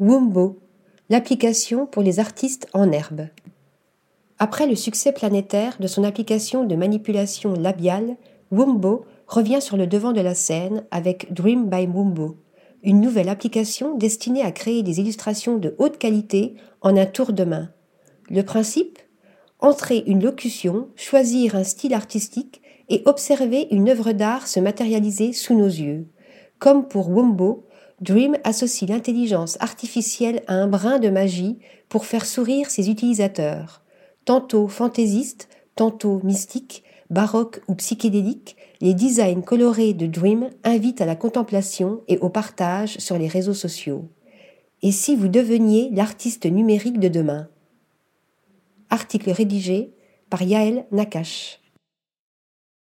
Wumbo, l'application pour les artistes en herbe. Après le succès planétaire de son application de manipulation labiale, Wumbo revient sur le devant de la scène avec Dream by Wumbo, une nouvelle application destinée à créer des illustrations de haute qualité en un tour de main. Le principe? Entrer une locution, choisir un style artistique et observer une œuvre d'art se matérialiser sous nos yeux. Comme pour Wumbo, Dream associe l'intelligence artificielle à un brin de magie pour faire sourire ses utilisateurs. Tantôt fantaisistes, tantôt mystiques, baroques ou psychédéliques, les designs colorés de Dream invitent à la contemplation et au partage sur les réseaux sociaux. Et si vous deveniez l'artiste numérique de demain? Article rédigé par Yaël Nakache.